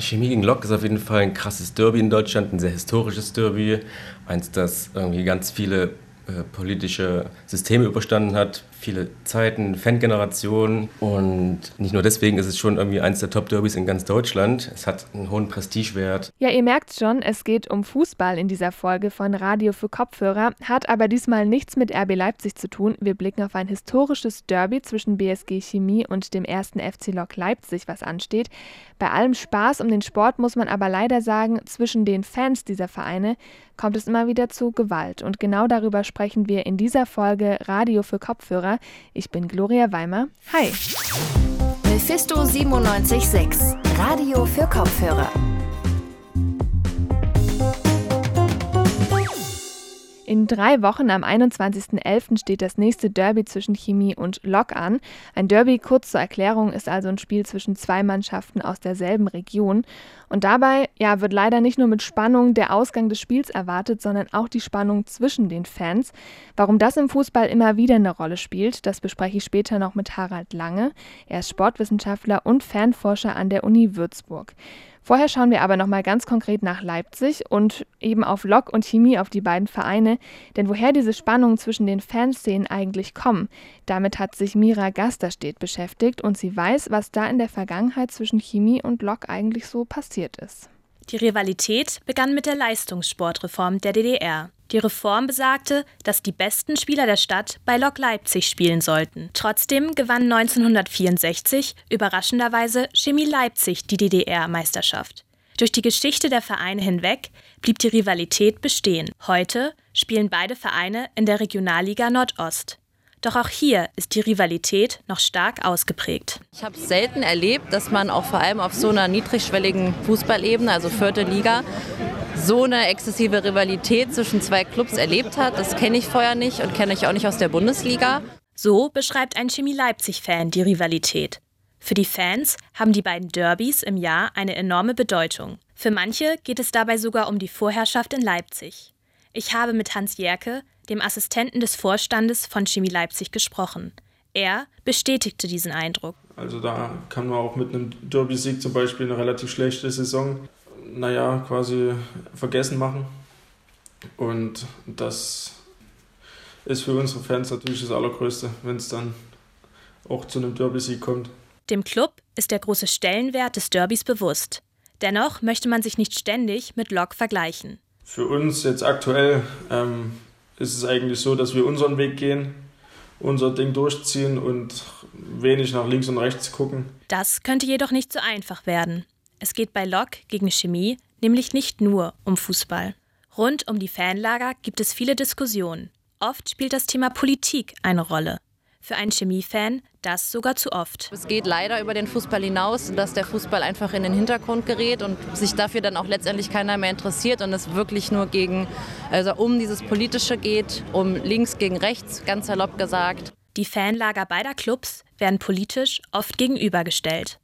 Chemie gegen Lok ist auf jeden Fall ein krasses Derby in Deutschland, ein sehr historisches Derby. Eins, das irgendwie ganz viele äh, politische Systeme überstanden hat, viele Zeiten, Fangenerationen und nicht nur deswegen ist es schon irgendwie eins der Top-Derbys in ganz Deutschland. Es hat einen hohen Prestigewert. Ja, ihr merkt schon, es geht um Fußball in dieser Folge von Radio für Kopfhörer, hat aber diesmal nichts mit RB Leipzig zu tun. Wir blicken auf ein historisches Derby zwischen BSG Chemie und dem ersten FC Lok Leipzig, was ansteht. Bei allem Spaß um den Sport muss man aber leider sagen, zwischen den Fans dieser Vereine kommt es immer wieder zu Gewalt. Und genau darüber sprechen wir in dieser Folge Radio für Kopfhörer. Ich bin Gloria Weimer. Hi. Mephisto 976, Radio für Kopfhörer. In drei Wochen am 21.11. steht das nächste Derby zwischen Chemie und Lok an. Ein Derby, kurz zur Erklärung, ist also ein Spiel zwischen zwei Mannschaften aus derselben Region. Und dabei ja, wird leider nicht nur mit Spannung der Ausgang des Spiels erwartet, sondern auch die Spannung zwischen den Fans. Warum das im Fußball immer wieder eine Rolle spielt, das bespreche ich später noch mit Harald Lange. Er ist Sportwissenschaftler und Fanforscher an der Uni Würzburg. Vorher schauen wir aber noch mal ganz konkret nach Leipzig und eben auf Lok und Chemie, auf die beiden Vereine. Denn woher diese Spannungen zwischen den Fanszenen eigentlich kommen, damit hat sich Mira Gasterstedt beschäftigt und sie weiß, was da in der Vergangenheit zwischen Chemie und Lok eigentlich so passiert ist. Die Rivalität begann mit der Leistungssportreform der DDR. Die Reform besagte, dass die besten Spieler der Stadt bei Lok Leipzig spielen sollten. Trotzdem gewann 1964 überraschenderweise Chemie Leipzig die DDR-Meisterschaft. Durch die Geschichte der Vereine hinweg blieb die Rivalität bestehen. Heute spielen beide Vereine in der Regionalliga Nordost. Doch auch hier ist die Rivalität noch stark ausgeprägt. Ich habe selten erlebt, dass man auch vor allem auf so einer niedrigschwelligen Fußballebene, also vierte Liga, so eine exzessive Rivalität zwischen zwei Clubs erlebt hat. Das kenne ich vorher nicht und kenne ich auch nicht aus der Bundesliga. So beschreibt ein Chemie Leipzig-Fan die Rivalität. Für die Fans haben die beiden Derbys im Jahr eine enorme Bedeutung. Für manche geht es dabei sogar um die Vorherrschaft in Leipzig. Ich habe mit Hans Jerke, dem Assistenten des Vorstandes von Chemie Leipzig, gesprochen. Er bestätigte diesen Eindruck. Also da kann man auch mit einem Derby-Sieg zum Beispiel eine relativ schlechte Saison naja, quasi vergessen machen. Und das ist für unsere Fans natürlich das Allergrößte, wenn es dann auch zu einem Derby-Sieg kommt. Dem Club ist der große Stellenwert des Derbys bewusst. Dennoch möchte man sich nicht ständig mit Lok vergleichen. Für uns jetzt aktuell ähm, ist es eigentlich so, dass wir unseren Weg gehen, unser Ding durchziehen und wenig nach links und rechts gucken. Das könnte jedoch nicht so einfach werden. Es geht bei Lok gegen Chemie nämlich nicht nur um Fußball. Rund um die Fanlager gibt es viele Diskussionen. Oft spielt das Thema Politik eine Rolle. Für einen Chemiefan das sogar zu oft. Es geht leider über den Fußball hinaus, dass der Fußball einfach in den Hintergrund gerät und sich dafür dann auch letztendlich keiner mehr interessiert und es wirklich nur gegen, also um dieses Politische geht, um links gegen rechts, ganz salopp gesagt. Die Fanlager beider Clubs werden politisch oft gegenübergestellt.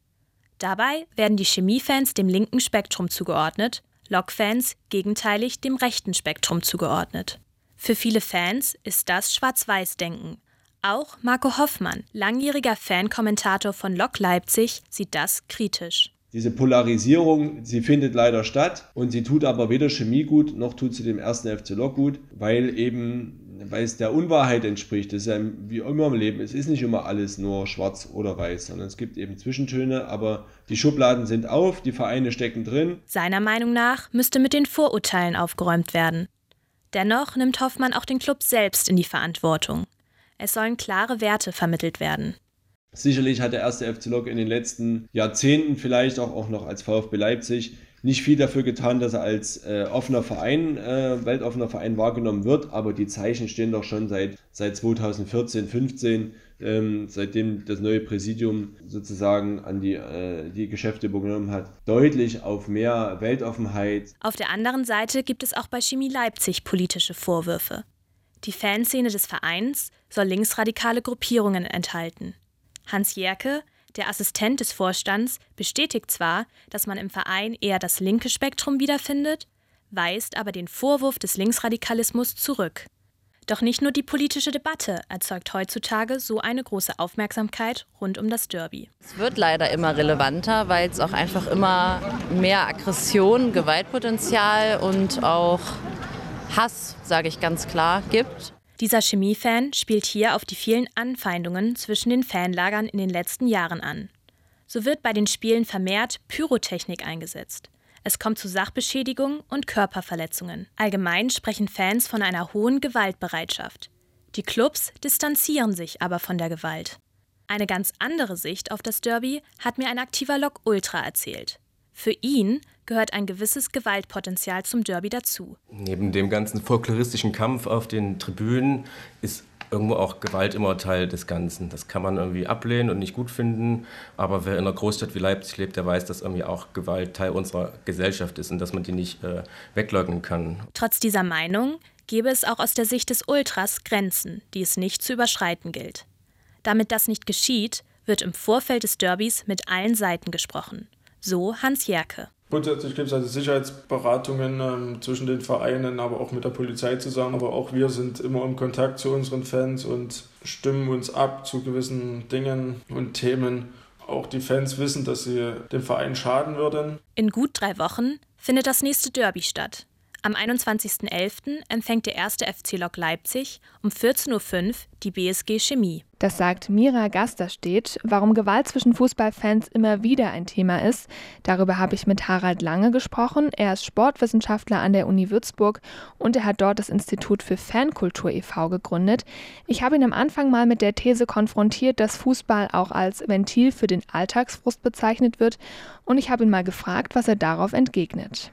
Dabei werden die Chemiefans dem linken Spektrum zugeordnet, Lokfans gegenteilig dem rechten Spektrum zugeordnet. Für viele Fans ist das Schwarz-Weiß-Denken. Auch Marco Hoffmann, langjähriger Fankommentator von Lok Leipzig, sieht das kritisch. Diese Polarisierung, sie findet leider statt und sie tut aber weder Chemie gut, noch tut sie dem ersten FC Lok gut, weil eben weil es der Unwahrheit entspricht. Das ist ja wie immer im Leben. Es ist nicht immer alles nur schwarz oder weiß, sondern es gibt eben Zwischentöne, aber die Schubladen sind auf, die Vereine stecken drin. Seiner Meinung nach müsste mit den Vorurteilen aufgeräumt werden. Dennoch nimmt Hoffmann auch den Club selbst in die Verantwortung. Es sollen klare Werte vermittelt werden. Sicherlich hat der erste FC Lok in den letzten Jahrzehnten, vielleicht auch, auch noch als VfB Leipzig, nicht viel dafür getan, dass er als äh, offener Verein, äh, weltoffener Verein wahrgenommen wird, aber die Zeichen stehen doch schon seit, seit 2014, 15, ähm, seitdem das neue Präsidium sozusagen an die, äh, die Geschäfte übernommen hat, deutlich auf mehr Weltoffenheit. Auf der anderen Seite gibt es auch bei Chemie Leipzig politische Vorwürfe. Die Fanszene des Vereins soll linksradikale Gruppierungen enthalten. Hans Jerke, der Assistent des Vorstands bestätigt zwar, dass man im Verein eher das linke Spektrum wiederfindet, weist aber den Vorwurf des Linksradikalismus zurück. Doch nicht nur die politische Debatte erzeugt heutzutage so eine große Aufmerksamkeit rund um das Derby. Es wird leider immer relevanter, weil es auch einfach immer mehr Aggression, Gewaltpotenzial und auch Hass, sage ich ganz klar, gibt. Dieser Chemiefan spielt hier auf die vielen Anfeindungen zwischen den Fanlagern in den letzten Jahren an. So wird bei den Spielen vermehrt Pyrotechnik eingesetzt. Es kommt zu Sachbeschädigung und Körperverletzungen. Allgemein sprechen Fans von einer hohen Gewaltbereitschaft. Die Clubs distanzieren sich aber von der Gewalt. Eine ganz andere Sicht auf das Derby hat mir ein aktiver Lok Ultra erzählt. Für ihn gehört ein gewisses Gewaltpotenzial zum Derby dazu. Neben dem ganzen folkloristischen Kampf auf den Tribünen ist irgendwo auch Gewalt immer Teil des Ganzen. Das kann man irgendwie ablehnen und nicht gut finden, aber wer in einer Großstadt wie Leipzig lebt, der weiß, dass irgendwie auch Gewalt Teil unserer Gesellschaft ist und dass man die nicht äh, wegleugnen kann. Trotz dieser Meinung gäbe es auch aus der Sicht des Ultras Grenzen, die es nicht zu überschreiten gilt. Damit das nicht geschieht, wird im Vorfeld des Derbys mit allen Seiten gesprochen. So Hans Jerke. Grundsätzlich gibt es also Sicherheitsberatungen ähm, zwischen den Vereinen, aber auch mit der Polizei zusammen. Aber auch wir sind immer im Kontakt zu unseren Fans und stimmen uns ab zu gewissen Dingen und Themen. Auch die Fans wissen, dass sie dem Verein schaden würden. In gut drei Wochen findet das nächste Derby statt. Am 21.11. empfängt der erste FC Lok Leipzig um 14.05 Uhr die BSG Chemie. Das sagt Mira Gasterstedt. Warum Gewalt zwischen Fußballfans immer wieder ein Thema ist, darüber habe ich mit Harald Lange gesprochen. Er ist Sportwissenschaftler an der Uni Würzburg und er hat dort das Institut für Fankultur e.V. gegründet. Ich habe ihn am Anfang mal mit der These konfrontiert, dass Fußball auch als Ventil für den Alltagsfrust bezeichnet wird und ich habe ihn mal gefragt, was er darauf entgegnet.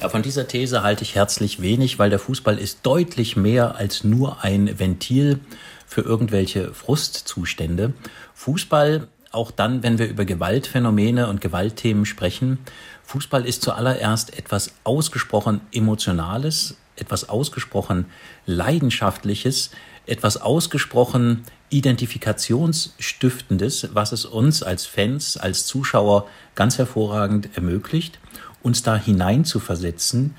Ja, von dieser These halte ich herzlich wenig, weil der Fußball ist deutlich mehr als nur ein Ventil für irgendwelche Frustzustände. Fußball, auch dann, wenn wir über Gewaltphänomene und Gewaltthemen sprechen, Fußball ist zuallererst etwas ausgesprochen Emotionales, etwas ausgesprochen Leidenschaftliches, etwas ausgesprochen Identifikationsstiftendes, was es uns als Fans, als Zuschauer ganz hervorragend ermöglicht uns da hineinzuversetzen,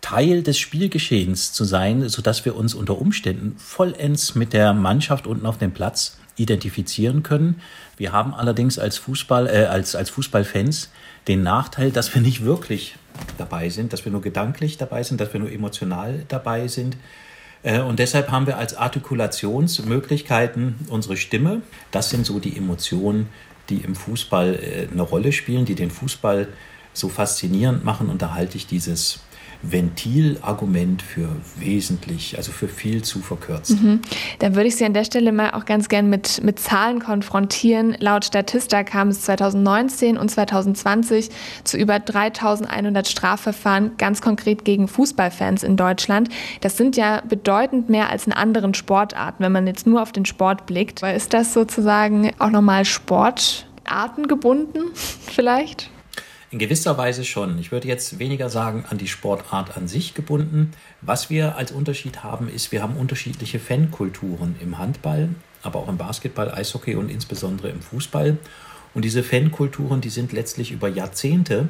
Teil des Spielgeschehens zu sein, sodass wir uns unter Umständen vollends mit der Mannschaft unten auf dem Platz identifizieren können. Wir haben allerdings als Fußball, äh, als, als Fußballfans den Nachteil, dass wir nicht wirklich dabei sind, dass wir nur gedanklich dabei sind, dass wir nur emotional dabei sind. Äh, und deshalb haben wir als Artikulationsmöglichkeiten unsere Stimme. Das sind so die Emotionen, die im Fußball äh, eine Rolle spielen, die den Fußball so faszinierend machen und da halte ich dieses Ventilargument für wesentlich, also für viel zu verkürzt. Mhm. Dann würde ich Sie an der Stelle mal auch ganz gern mit, mit Zahlen konfrontieren. Laut Statista kam es 2019 und 2020 zu über 3100 Strafverfahren, ganz konkret gegen Fußballfans in Deutschland. Das sind ja bedeutend mehr als in anderen Sportarten, wenn man jetzt nur auf den Sport blickt. Ist das sozusagen auch nochmal sportartengebunden vielleicht? In gewisser Weise schon. Ich würde jetzt weniger sagen an die Sportart an sich gebunden. Was wir als Unterschied haben, ist, wir haben unterschiedliche Fankulturen im Handball, aber auch im Basketball, Eishockey und insbesondere im Fußball. Und diese Fankulturen, die sind letztlich über Jahrzehnte,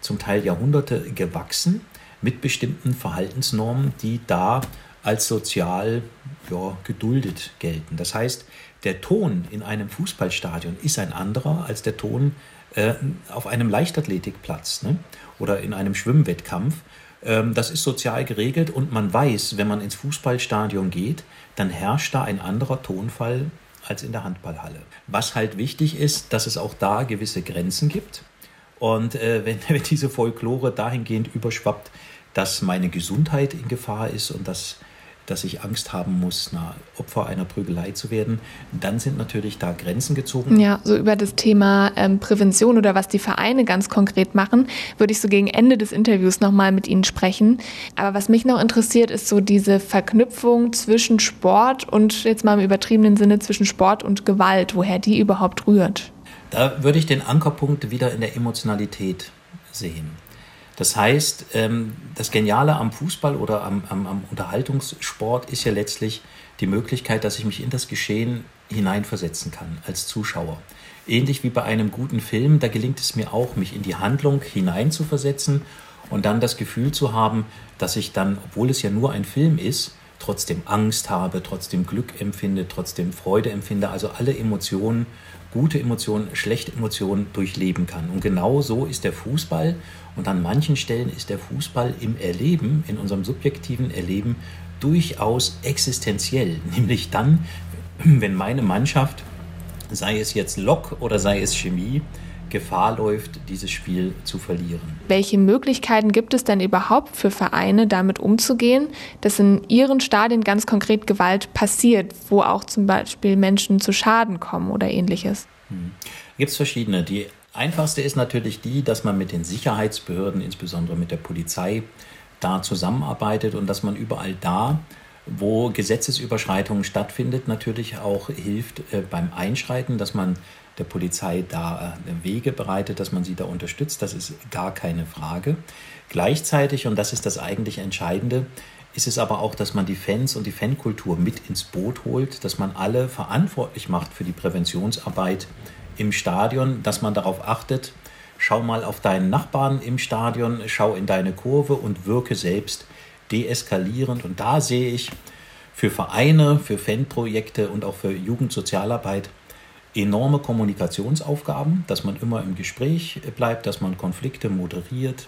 zum Teil Jahrhunderte gewachsen mit bestimmten Verhaltensnormen, die da als sozial ja, geduldet gelten. Das heißt, der Ton in einem Fußballstadion ist ein anderer als der Ton äh, auf einem Leichtathletikplatz ne? oder in einem Schwimmwettkampf. Ähm, das ist sozial geregelt und man weiß, wenn man ins Fußballstadion geht, dann herrscht da ein anderer Tonfall als in der Handballhalle. Was halt wichtig ist, dass es auch da gewisse Grenzen gibt. Und äh, wenn, wenn diese Folklore dahingehend überschwappt, dass meine Gesundheit in Gefahr ist und dass dass ich Angst haben muss, na, Opfer einer Prügelei zu werden, dann sind natürlich da Grenzen gezogen. Ja, so über das Thema ähm, Prävention oder was die Vereine ganz konkret machen, würde ich so gegen Ende des Interviews nochmal mit Ihnen sprechen. Aber was mich noch interessiert, ist so diese Verknüpfung zwischen Sport und jetzt mal im übertriebenen Sinne zwischen Sport und Gewalt, woher die überhaupt rührt. Da würde ich den Ankerpunkt wieder in der Emotionalität sehen. Das heißt, ähm, das Geniale am Fußball oder am, am, am, Unterhaltungssport ist ja letztlich die Möglichkeit, dass ich mich in das Geschehen hineinversetzen kann als Zuschauer. Ähnlich wie bei einem guten Film, da gelingt es mir auch, mich in die Handlung hineinzuversetzen und dann das Gefühl zu haben, dass ich dann, obwohl es ja nur ein Film ist, trotzdem Angst habe, trotzdem Glück empfinde, trotzdem Freude empfinde, also alle Emotionen, gute Emotionen, schlechte Emotionen durchleben kann. Und genau so ist der Fußball und an manchen Stellen ist der Fußball im Erleben, in unserem subjektiven Erleben durchaus existenziell, nämlich dann, wenn meine Mannschaft, sei es jetzt Lok oder sei es Chemie, Gefahr läuft, dieses Spiel zu verlieren. Welche Möglichkeiten gibt es denn überhaupt für Vereine, damit umzugehen, dass in ihren Stadien ganz konkret Gewalt passiert, wo auch zum Beispiel Menschen zu Schaden kommen oder ähnliches? Hm. Gibt es verschiedene. Die einfachste ist natürlich die, dass man mit den Sicherheitsbehörden, insbesondere mit der Polizei, da zusammenarbeitet und dass man überall da, wo Gesetzesüberschreitungen stattfindet, natürlich auch hilft äh, beim Einschreiten, dass man der Polizei da äh, Wege bereitet, dass man sie da unterstützt. Das ist gar keine Frage. Gleichzeitig, und das ist das eigentlich Entscheidende, ist es aber auch, dass man die Fans und die Fankultur mit ins Boot holt, dass man alle verantwortlich macht für die Präventionsarbeit im Stadion, dass man darauf achtet, schau mal auf deinen Nachbarn im Stadion, schau in deine Kurve und wirke selbst deeskalierend. Und da sehe ich für Vereine, für Fanprojekte und auch für Jugendsozialarbeit enorme Kommunikationsaufgaben, dass man immer im Gespräch bleibt, dass man Konflikte moderiert,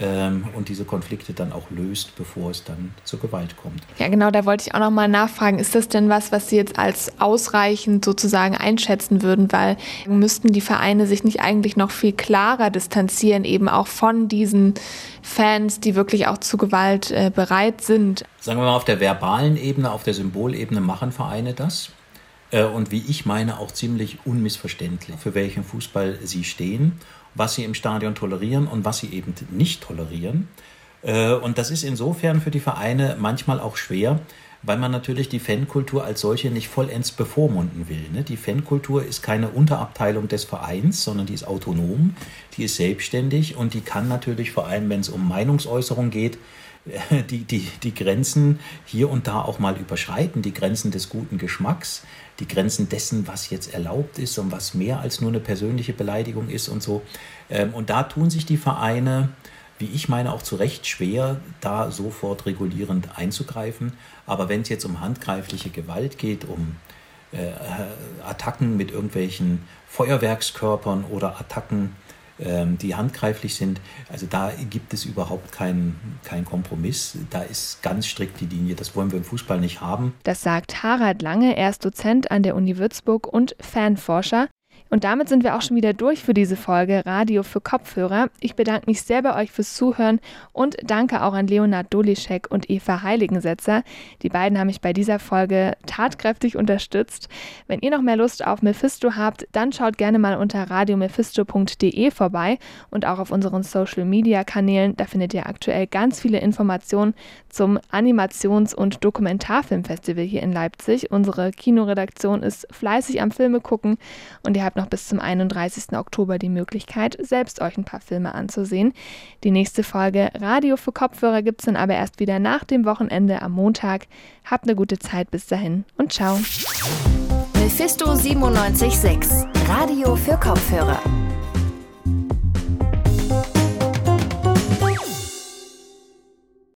ähm, und diese Konflikte dann auch löst, bevor es dann zur Gewalt kommt. Ja, genau, da wollte ich auch noch mal nachfragen, ist das denn was, was Sie jetzt als ausreichend sozusagen einschätzen würden, weil müssten die Vereine sich nicht eigentlich noch viel klarer distanzieren, eben auch von diesen Fans, die wirklich auch zu Gewalt äh, bereit sind? Sagen wir mal, auf der verbalen Ebene, auf der Symbolebene machen Vereine das. Äh, und wie ich meine, auch ziemlich unmissverständlich, für welchen Fußball sie stehen, was sie im Stadion tolerieren und was sie eben nicht tolerieren. Äh, und das ist insofern für die Vereine manchmal auch schwer, weil man natürlich die Fankultur als solche nicht vollends bevormunden will. Ne? Die Fankultur ist keine Unterabteilung des Vereins, sondern die ist autonom, die ist selbstständig und die kann natürlich vor allem, wenn es um Meinungsäußerung geht, die, die, die Grenzen hier und da auch mal überschreiten, die Grenzen des guten Geschmacks, die Grenzen dessen, was jetzt erlaubt ist und was mehr als nur eine persönliche Beleidigung ist und so. Ähm, und da tun sich die Vereine, wie ich meine, auch zu Recht schwer, da sofort regulierend einzugreifen. Aber wenn es jetzt um handgreifliche Gewalt geht, um äh, Attacken mit irgendwelchen Feuerwerkskörpern oder Attacken die handgreiflich sind. Also da gibt es überhaupt keinen kein Kompromiss. Da ist ganz strikt die Linie. Das wollen wir im Fußball nicht haben. Das sagt Harald Lange. Er ist Dozent an der Uni Würzburg und Fanforscher. Und damit sind wir auch schon wieder durch für diese Folge Radio für Kopfhörer. Ich bedanke mich sehr bei euch fürs Zuhören und danke auch an Leonard Dolischek und Eva Heiligensetzer. Die beiden haben mich bei dieser Folge tatkräftig unterstützt. Wenn ihr noch mehr Lust auf Mephisto habt, dann schaut gerne mal unter radiomephisto.de vorbei und auch auf unseren Social Media Kanälen. Da findet ihr aktuell ganz viele Informationen zum Animations- und Dokumentarfilmfestival hier in Leipzig. Unsere Kinoredaktion ist fleißig am Filme gucken und ihr habt noch bis zum 31. Oktober die Möglichkeit, selbst euch ein paar Filme anzusehen. Die nächste Folge Radio für Kopfhörer gibt es dann aber erst wieder nach dem Wochenende am Montag. Habt eine gute Zeit bis dahin und ciao. Mephisto 976, Radio für Kopfhörer.